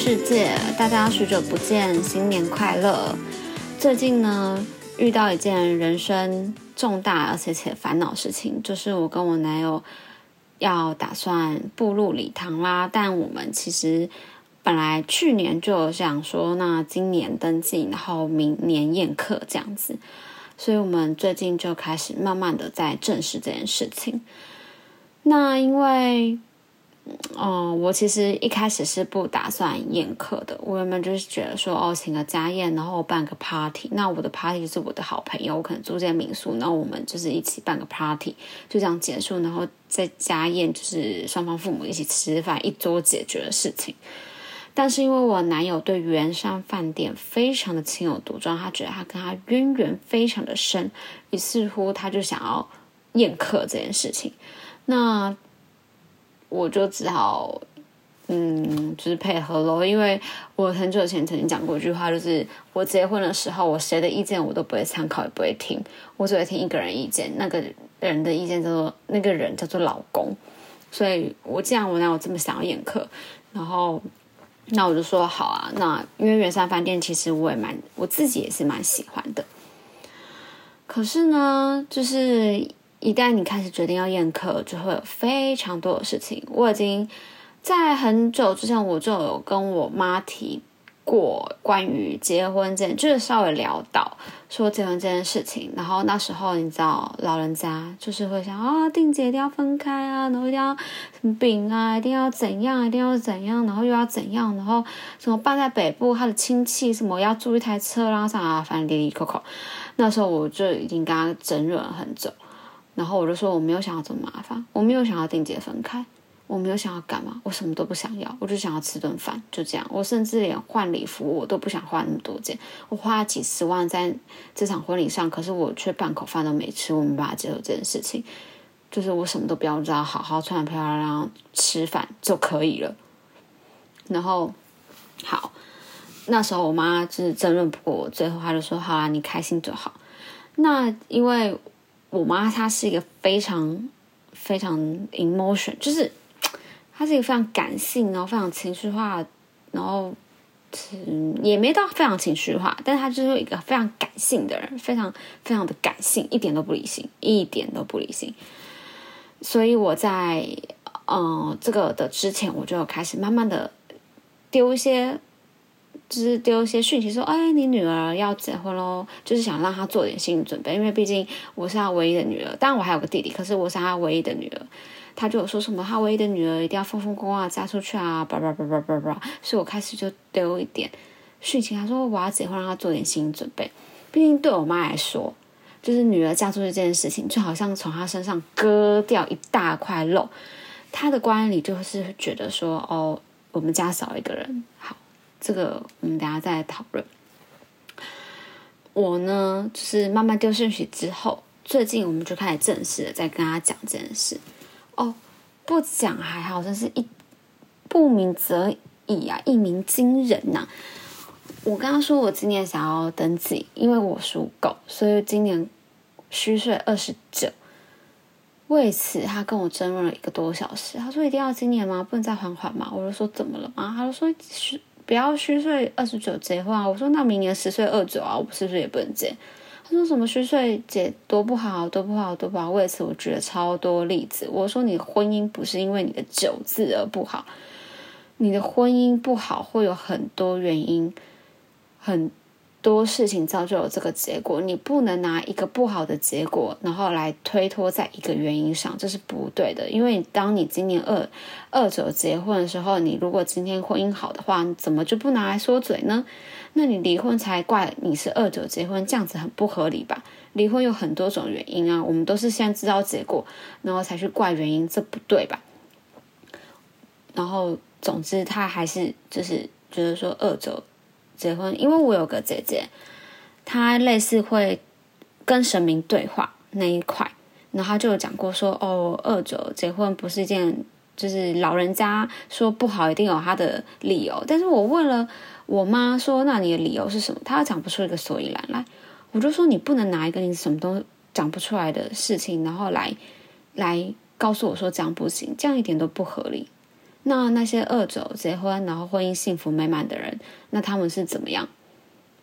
世界，大家许久不见，新年快乐！最近呢，遇到一件人生重大而且且烦恼事情，就是我跟我男友要打算步入礼堂啦。但我们其实本来去年就想说，那今年登记，然后明年宴客这样子，所以我们最近就开始慢慢的在正视这件事情。那因为。嗯，我其实一开始是不打算宴客的。我原本就是觉得说，哦，请个家宴，然后办个 party。那我的 party 是我的好朋友，我可能住在民宿，然后我们就是一起办个 party，就这样结束。然后在家宴，就是双方父母一起吃饭，一桌解决的事情。但是因为我男友对圆山饭店非常的情有独钟，他觉得他跟他渊源非常的深，于是乎他就想要宴客这件事情。那。我就只好，嗯，就是配合咯。因为我很久以前曾经讲过一句话，就是我结婚的时候，我谁的意见我都不会参考，也不会听，我只会听一个人意见，那个人的意见叫做那个人叫做老公。所以，我既然我男友这么想要宴客，然后，那我就说好啊。那因为圆山饭店其实我也蛮，我自己也是蛮喜欢的。可是呢，就是。一旦你开始决定要宴客，就会有非常多的事情。我已经在很久之前我就有跟我妈提过关于结婚这件，就是稍微聊到说结婚这件事情。然后那时候你知道，老人家就是会想啊，定结一定要分开啊，然后一定要什么饼啊，一定要怎样，一定要怎样，然后又要怎样，然后什么办在北部，他的亲戚什么要租一台车啦，啥啊，反正滴滴扣扣。那时候我就已经跟他争论了很久。然后我就说我没有想要这么麻烦，我没有想要定结分开，我没有想要干嘛，我什么都不想要，我就想要吃顿饭，就这样。我甚至连换礼服我都不想换那么多件，我花了几十万在这场婚礼上，可是我却半口饭都没吃，我没办法接受这件事情。就是我什么都不要，只要好好穿漂漂亮亮吃饭就可以了。然后好，那时候我妈就是争论不过我，最后她就说：“好啊，你开心就好。”那因为。我妈她是一个非常非常 emotion，就是她是一个非常感性，然后非常情绪化，然后嗯也没到非常情绪化，但她就是一个非常感性的人，非常非常的感性，一点都不理性，一点都不理性。所以我在嗯这个的之前，我就开始慢慢的丢一些。就是丢一些讯息说，哎，你女儿要结婚喽，就是想让她做点心理准备，因为毕竟我是她唯一的女儿，当然我还有个弟弟，可是我是她唯一的女儿。她就有说什么，她唯一的女儿一定要风风光光嫁出去啊，叭叭叭叭叭叭。所以我开始就丢一点讯息，她说我要结婚，让她做点心理准备。毕竟对我妈来说，就是女儿嫁出去这件事情，就好像从她身上割掉一大块肉。她的观念里就是觉得说，哦，我们家少一个人，好。这个我们等下再来讨论。我呢，就是慢慢丢讯息之后，最近我们就开始正式的在跟他讲这件事。哦，不讲还好，真是一不鸣则已啊，一鸣惊人呐！我跟他说，我今年想要登记，因为我属狗，所以今年虚岁二十九。为此，他跟我争论了一个多小时。他说：“一定要今年吗？不能再缓缓吗？”我就说：“怎么了吗？”他就说：“是。”不要虚岁二十九结婚啊！我说那明年十岁二九啊，我是不是也不能结？他说什么虚岁结多不好，多不好，多不好。为此我举了超多例子。我说你婚姻不是因为你的九字而不好，你的婚姻不好会有很多原因，很。多事情造就了这个结果，你不能拿一个不好的结果，然后来推脱在一个原因上，这是不对的。因为当你今年二二九结婚的时候，你如果今天婚姻好的话，怎么就不拿来说嘴呢？那你离婚才怪你是二九结婚，这样子很不合理吧？离婚有很多种原因啊，我们都是先知道结果，然后才去怪原因，这不对吧？然后总之，他还是就是觉得说二九。结婚，因为我有个姐姐，她类似会跟神明对话那一块，然后她就有讲过说，哦，二九结婚不是一件，就是老人家说不好，一定有他的理由。但是我问了我妈说，那你的理由是什么？她讲不出一个所以然来。我就说你不能拿一个你什么都讲不出来的事情，然后来来告诉我说这样不行，这样一点都不合理。那那些二九结婚然后婚姻幸福美满的人，那他们是怎么样？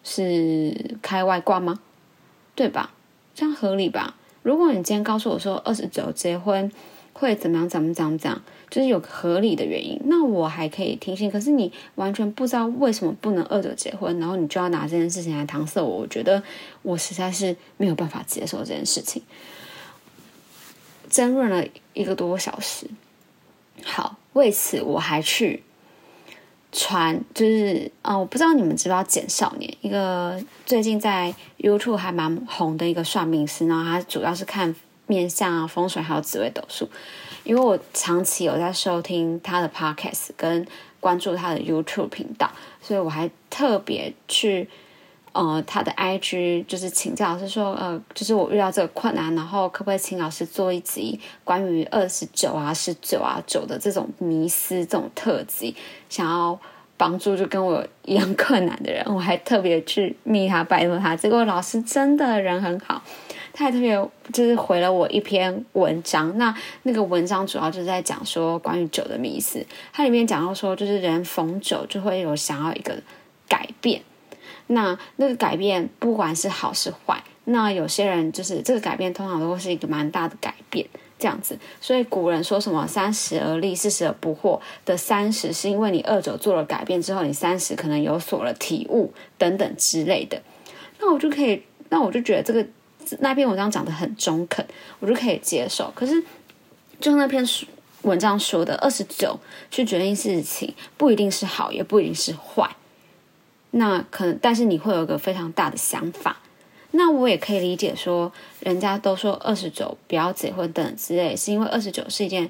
是开外挂吗？对吧？这样合理吧？如果你今天告诉我说二十九结婚会怎么样怎么怎么怎样，就是有合理的原因，那我还可以听信。可是你完全不知道为什么不能二九结婚，然后你就要拿这件事情来搪塞我，我觉得我实在是没有办法接受这件事情。争论了一个多小时，好，为此我还去。传就是，嗯，我不知道你们知不知道简少年，一个最近在 YouTube 还蛮红的一个算命师，然后他主要是看面相啊、风水还有紫微斗数。因为我长期有在收听他的 Podcast 跟关注他的 YouTube 频道，所以我还特别去。呃，他的 IG 就是请教老师说，呃，就是我遇到这个困难，然后可不可以请老师做一集关于二十九啊、十九啊、九的这种迷思这种特辑，想要帮助就跟我一样困难的人，我还特别去密他拜托他，结果老师真的人很好，他还特别就是回了我一篇文章，那那个文章主要就是在讲说关于酒的迷思，它里面讲到说，就是人逢酒就会有想要一个改变。那那个改变，不管是好是坏，那有些人就是这个改变，通常都会是一个蛮大的改变，这样子。所以古人说什么“三十而立，四十而不惑”的三十，是因为你二九做了改变之后，你三十可能有所了体悟等等之类的。那我就可以，那我就觉得这个那篇文章讲的很中肯，我就可以接受。可是，就那篇文章说的二十九去决定事情，不一定是好，也不一定是坏。那可能，但是你会有一个非常大的想法。那我也可以理解说，人家都说二十九不要结婚等之类，是因为二十九是一件，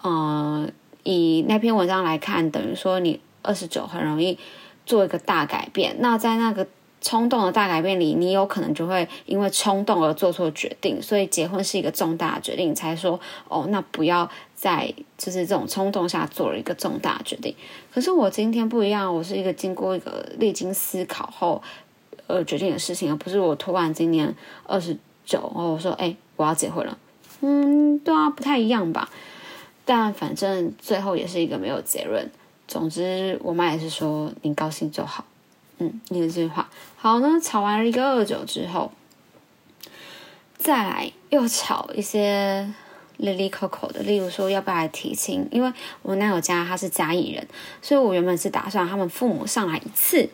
呃，以那篇文章来看，等于说你二十九很容易做一个大改变。那在那个冲动的大改变里，你有可能就会因为冲动而做错决定。所以结婚是一个重大的决定，才说哦，那不要。在就是这种冲动下做了一个重大决定，可是我今天不一样，我是一个经过一个历经思考后呃决定的事情，而不是我突然今年二十九，然后我说哎我要结婚了，嗯对啊不太一样吧，但反正最后也是一个没有结论。总之我妈也是说你高兴就好，嗯，你的这句话好呢。吵完了一个二九之后，再来又吵一些。哩哩口口的，例如说要不要来提亲？因为我男友家他是嘉义人，所以我原本是打算他们父母上来一次，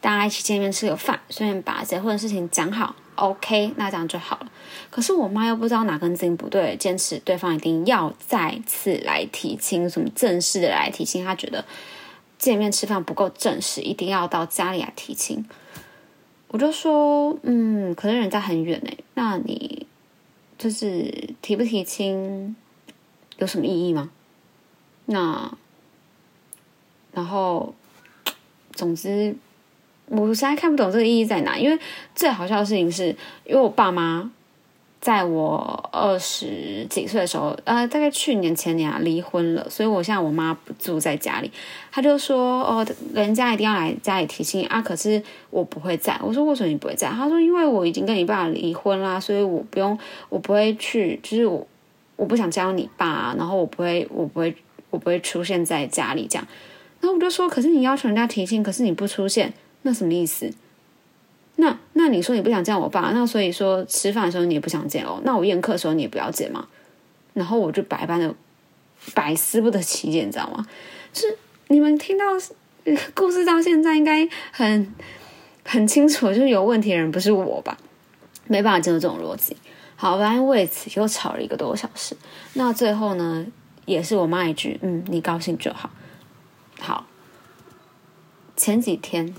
大家一起见面吃个饭，顺便把结婚的事情讲好，OK，那这样就好了。可是我妈又不知道哪根筋不对，坚持对方一定要再次来提亲，什么正式的来提亲，她觉得见面吃饭不够正式，一定要到家里来提亲。我就说，嗯，可是人家很远哎，那你。就是提不提亲有什么意义吗？那然后，总之，我实在看不懂这个意义在哪。因为最好笑的事情是，因为我爸妈。在我二十几岁的时候，呃，大概去年前年啊，离婚了，所以我现在我妈不住在家里，他就说哦，人家一定要来家里提亲啊，可是我不会在。我说为什么你不会在？他说因为我已经跟你爸离婚啦，所以我不用，我不会去，就是我我不想教你爸，然后我不会，我不会，我不会出现在家里这样。然后我就说，可是你要求人家提亲，可是你不出现，那什么意思？那那你说你不想见我爸，那所以说吃饭的时候你也不想见哦。那我宴客的时候你也不要见吗？然后我就百般的百思不得其解，你知道吗？是你们听到故事到现在应该很很清楚，就是有问题的人不是我吧？没办法进入这种逻辑。好，反正为此又吵了一个多小时。那最后呢，也是我妈一句：“嗯，你高兴就好。”好，前几天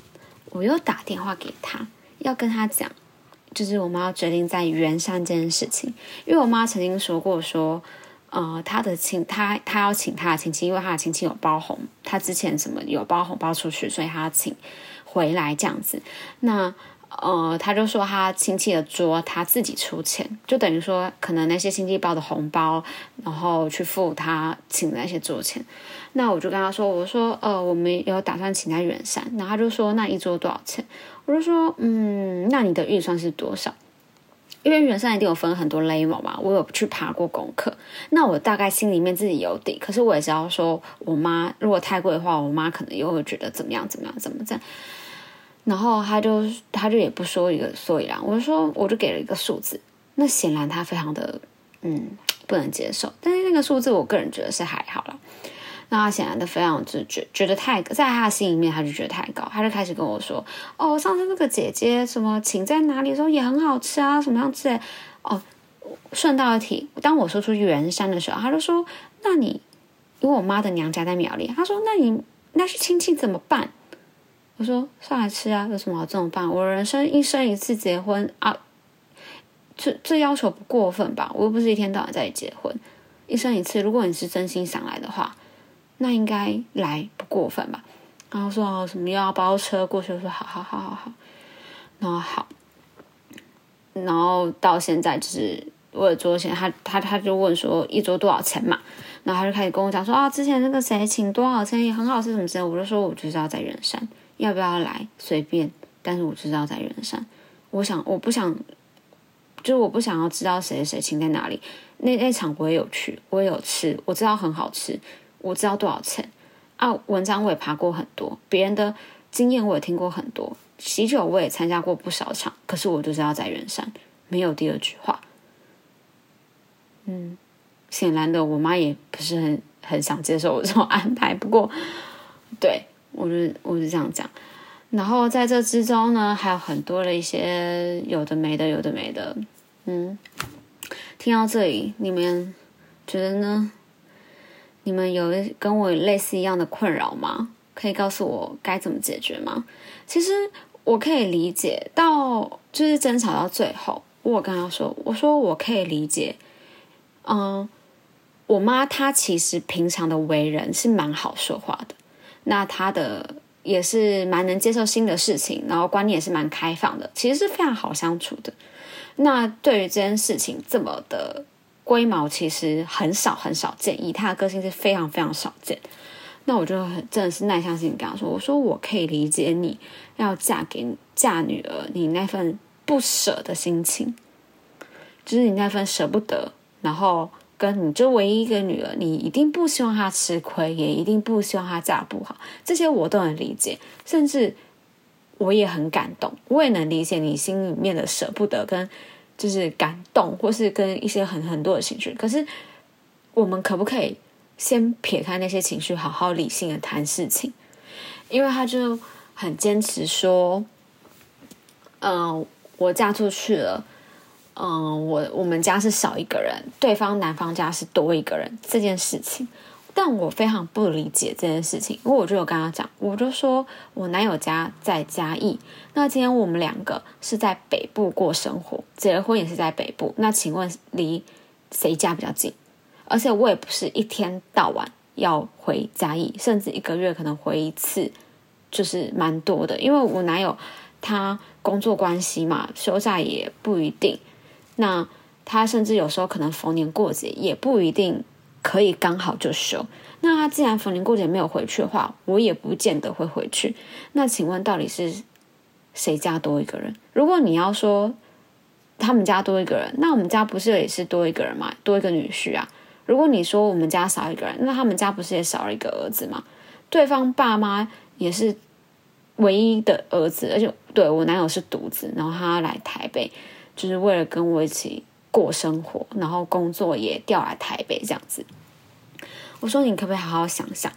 我又打电话给他。要跟他讲，就是我妈要决定在圆上这件事情，因为我妈曾经说过说，呃，她的亲，她她要请她的亲戚，因为她的亲戚有包红，她之前什么有包红包出去，所以她要请回来这样子。那呃，他就说他亲戚的桌他自己出钱，就等于说可能那些亲戚包的红包，然后去付他请的那些桌钱。那我就跟他说，我说呃，我们有打算请在远山，然后他就说那一桌多少钱？我就说，嗯，那你的预算是多少？因为远山一定有分很多 level 嘛，我有去爬过功课，那我大概心里面自己有底。可是我也知道，说我妈如果太贵的话，我妈可能又会觉得怎么样怎么样怎么样。然后他就他就也不说一个所以然，我就说我就给了一个数字，那显然他非常的嗯不能接受，但是那个数字我个人觉得是还好了。那他显然的非常就觉觉得太在他的心里面，他就觉得太高，他就开始跟我说：“哦，上次那个姐姐什么请在哪里的时候也很好吃啊，什么样子？”哦，顺道一提，当我说出圆山的时候，他就说：“那你因为我妈的娘家在苗栗，他说那你那是亲戚怎么办？”我说：“上来吃啊，有什么好这么办？我人生一生一次结婚啊，这这要求不过分吧？我又不是一天到晚在结婚，一生一次，如果你是真心想来的话。”那应该来不过分吧？然后说哦什么又要包车过去，我说好好好好好，然后好，然后到现在就是为了桌钱，他他他就问说一桌多少钱嘛？然后他就开始跟我讲说啊，之前那个谁请多少钱也很好吃什么之类，我就说我就是要在圆山，要不要来随便，但是我知道在圆山，我想我不想，就是我不想要知道谁谁请在哪里，那那场我也有去，我也有吃，我知道很好吃。我知道多少钱啊？文章我也爬过很多，别人的经验我也听过很多，喜酒我也参加过不少场，可是我就是要在圆山，没有第二句话。嗯，显然的，我妈也不是很很想接受我这种安排。不过，对我就我就这样讲。然后在这之中呢，还有很多的一些有的没的，有的没的。嗯，听到这里，你们觉得呢？你们有跟我类似一样的困扰吗？可以告诉我该怎么解决吗？其实我可以理解到，就是争吵到最后，我跟他说：“我说我可以理解，嗯，我妈她其实平常的为人是蛮好说话的，那他的也是蛮能接受新的事情，然后观念也是蛮开放的，其实是非常好相处的。那对于这件事情这么的。”龟毛其实很少很少见，以他的个性是非常非常少见。那我就很真的是耐下心跟他说：“我说我可以理解你要嫁给嫁女儿，你那份不舍的心情，就是你那份舍不得，然后跟你就唯一一个女儿，你一定不希望她吃亏，也一定不希望她嫁不好，这些我都能理解，甚至我也很感动，我也能理解你心里面的舍不得跟。”就是感动，或是跟一些很很多的情绪。可是，我们可不可以先撇开那些情绪，好好理性的谈事情？因为他就很坚持说：“嗯，我嫁出去了，嗯，我我们家是少一个人，对方男方家是多一个人。”这件事情。但我非常不理解这件事情，因为我就有跟他讲，我就说我男友家在嘉义，那今天我们两个是在北部过生活，结了婚也是在北部，那请问离谁家比较近？而且我也不是一天到晚要回嘉义，甚至一个月可能回一次，就是蛮多的，因为我男友他工作关系嘛，休假也不一定，那他甚至有时候可能逢年过节也不一定。可以刚好就休。那他既然逢年过节没有回去的话，我也不见得会回去。那请问到底是谁家多一个人？如果你要说他们家多一个人，那我们家不是也是多一个人吗？多一个女婿啊。如果你说我们家少一个人，那他们家不是也少了一个儿子吗？对方爸妈也是唯一的儿子，而且对我男友是独子，然后他来台北就是为了跟我一起。过生活，然后工作也调来台北这样子。我说：“你可不可以好好想想，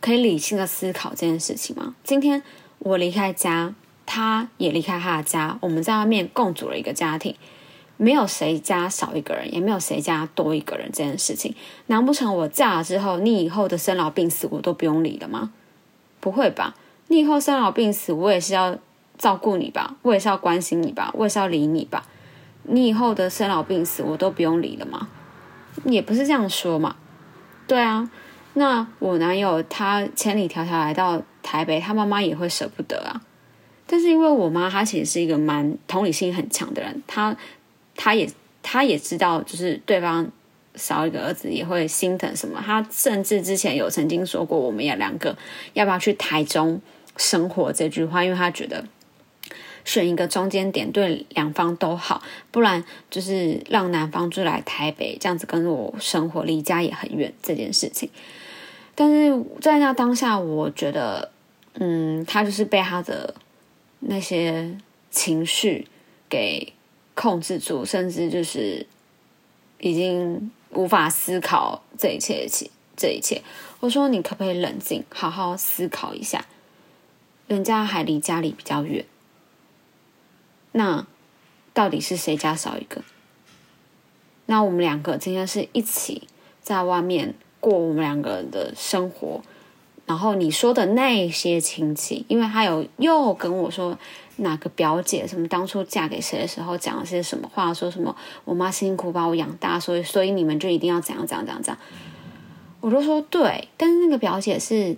可以理性的思考这件事情吗？今天我离开家，他也离开他的家，我们在外面共组了一个家庭，没有谁家少一个人，也没有谁家多一个人。这件事情，难不成我嫁了之后，你以后的生老病死我都不用理了吗？不会吧？你以后生老病死，我也是要照顾你吧，我也是要关心你吧，我也是要理你吧。”你以后的生老病死我都不用理了吗？也不是这样说嘛。对啊，那我男友他千里迢迢来到台北，他妈妈也会舍不得啊。但是因为我妈她其实是一个蛮同理心很强的人，她她也她也知道，就是对方少一个儿子也会心疼什么。她甚至之前有曾经说过，我们也两个要不要去台中生活这句话，因为她觉得。选一个中间点，对两方都好，不然就是让男方住来台北，这样子跟我生活离家也很远这件事情。但是在那当下，我觉得，嗯，他就是被他的那些情绪给控制住，甚至就是已经无法思考这一切，这这一切。我说，你可不可以冷静，好好思考一下？人家还离家里比较远，那到底是谁家少一个？那我们两个今天是一起在外面。过我们两个人的生活，然后你说的那些亲戚，因为他有又跟我说哪个表姐什么当初嫁给谁的时候讲了些什么话，说什么我妈辛苦把我养大，所以所以你们就一定要怎样怎样怎样怎样。我就说对，但是那个表姐是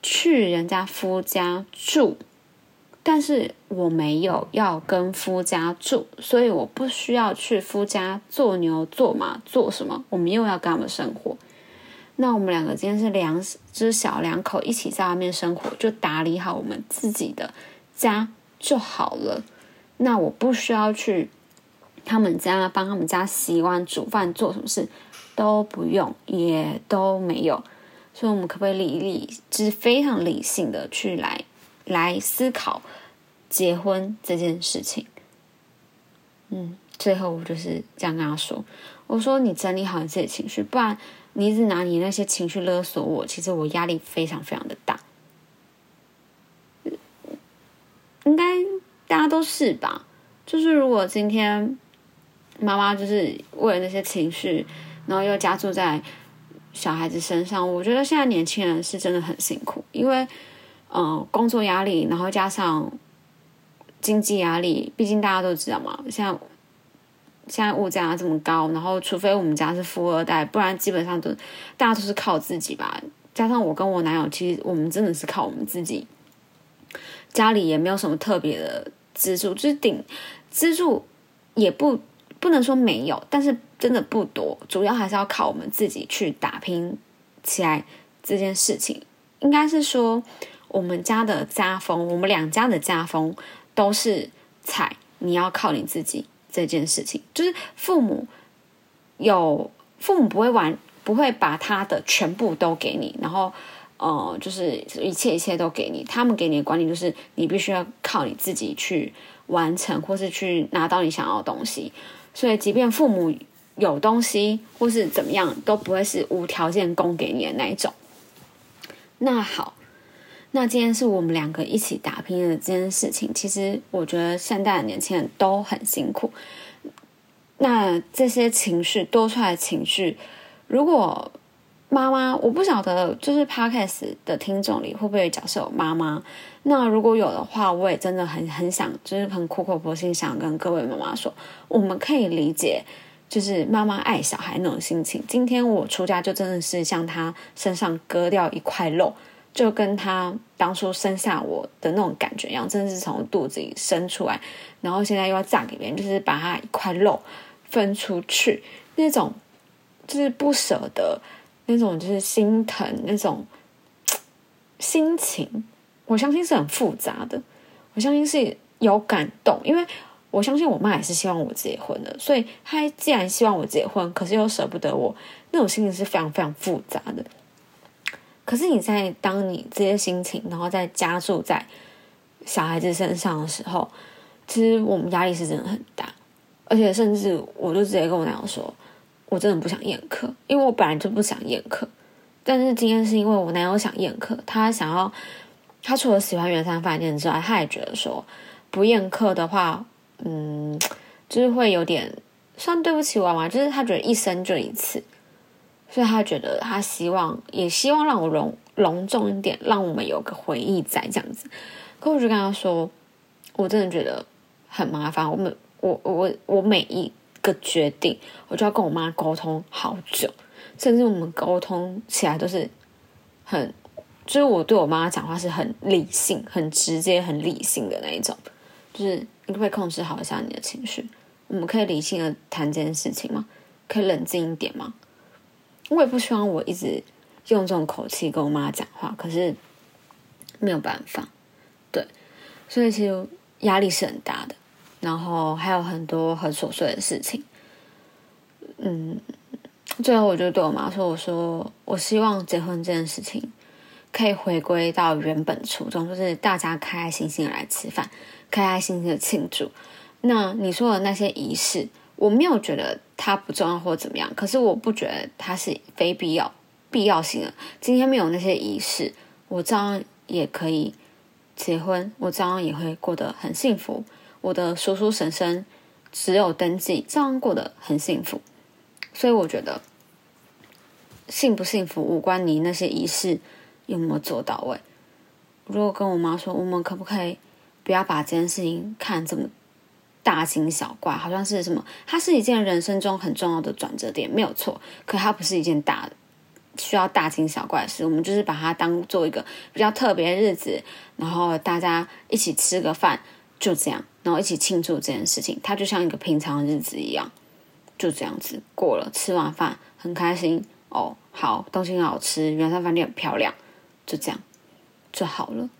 去人家夫家住，但是我没有要跟夫家住，所以我不需要去夫家做牛做马做什么，我们又要跟他们生活。那我们两个今天是两只小两口一起在外面生活，就打理好我们自己的家就好了。那我不需要去他们家帮他们家洗碗、煮饭、做什么事都不用，也都没有。所以，我们可不可以理理，就是非常理性的去来来思考结婚这件事情？嗯，最后我就是这样跟他说：“我说你整理好你自己情绪，不然。”你一直拿你那些情绪勒索我，其实我压力非常非常的大。应该大家都是吧？就是如果今天妈妈就是为了那些情绪，然后又加注在小孩子身上，我觉得现在年轻人是真的很辛苦，因为嗯，工作压力，然后加上经济压力，毕竟大家都知道嘛，像。现在物价这么高，然后除非我们家是富二代，不然基本上都大家都是靠自己吧。加上我跟我男友，其实我们真的是靠我们自己，家里也没有什么特别的资助，就是顶资助也不不能说没有，但是真的不多，主要还是要靠我们自己去打拼起来这件事情。应该是说我们家的家风，我们两家的家风都是踩，你要靠你自己。这件事情就是父母有父母不会玩，不会把他的全部都给你，然后呃，就是一切一切都给你。他们给你的管理就是你必须要靠你自己去完成，或是去拿到你想要的东西。所以，即便父母有东西或是怎么样，都不会是无条件供给你的那一种。那好。那今天是我们两个一起打拼的这件事情，其实我觉得现代的年轻人都很辛苦。那这些情绪多出来情绪，如果妈妈，我不晓得，就是 Podcast 的听众里会不会角色有妈妈？那如果有的话，我也真的很很想，就是很苦口婆心想跟各位妈妈说，我们可以理解，就是妈妈爱小孩那种心情。今天我出家，就真的是像他身上割掉一块肉。就跟他当初生下我的那种感觉一样，真的是从肚子里生出来，然后现在又要嫁给别人，就是把他一块肉分出去，那种就是不舍得，那种就是心疼，那种心情，我相信是很复杂的。我相信是有感动，因为我相信我妈也是希望我结婚的，所以她既然希望我结婚，可是又舍不得我，那种心情是非常非常复杂的。可是你在当你这些心情，然后再加注在小孩子身上的时候，其实我们压力是真的很大，而且甚至我就直接跟我男友说，我真的不想宴客，因为我本来就不想宴客。但是今天是因为我男友想宴客，他想要，他除了喜欢圆山饭店之外，他也觉得说不宴客的话，嗯，就是会有点算对不起我嘛，就是他觉得一生就一次。所以他觉得他希望，也希望让我隆隆重一点，让我们有个回忆在这样子。可我就跟他说，我真的觉得很麻烦。我每我我我每一个决定，我就要跟我妈沟通好久，甚至我们沟通起来都是很，就是我对我妈讲话是很理性、很直接、很理性的那一种。就是你可不可以控制好一下你的情绪？我们可以理性的谈这件事情吗？可以冷静一点吗？我也不希望我一直用这种口气跟我妈讲话，可是没有办法，对，所以其实压力是很大的，然后还有很多很琐碎的事情。嗯，最后我就对我妈说：“我说我希望结婚这件事情可以回归到原本初衷，就是大家开开心心来吃饭，开开心心的庆祝。那你说的那些仪式，我没有觉得它不重要或怎么样，可是我不觉得它是非必要、必要性的。今天没有那些仪式，我照样也可以结婚，我照样也会过得很幸福。我的叔叔婶婶只有登记，照样过得很幸福。”所以我觉得，幸不幸福无关你那些仪式有没有做到位。如果跟我妈说，我们可不可以不要把这件事情看这么大惊小怪？好像是什么？它是一件人生中很重要的转折点，没有错。可它不是一件大需要大惊小怪的事。我们就是把它当做一个比较特别的日子，然后大家一起吃个饭，就这样，然后一起庆祝这件事情。它就像一个平常日子一样。就这样子过了，吃完饭很开心哦，好东西很好吃，圆山饭店很漂亮，就这样就好了。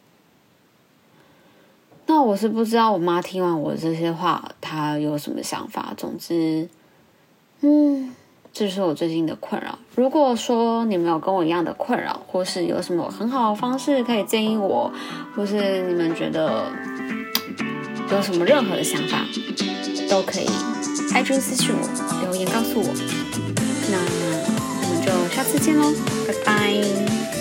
那我是不知道我妈听完我这些话，她有什么想法。总之，嗯，这是我最近的困扰。如果说你们有跟我一样的困扰，或是有什么很好的方式可以建议我，或是你们觉得有什么任何的想法，都可以。爱君私信我，留言告诉我。那我们就下次见喽，拜拜。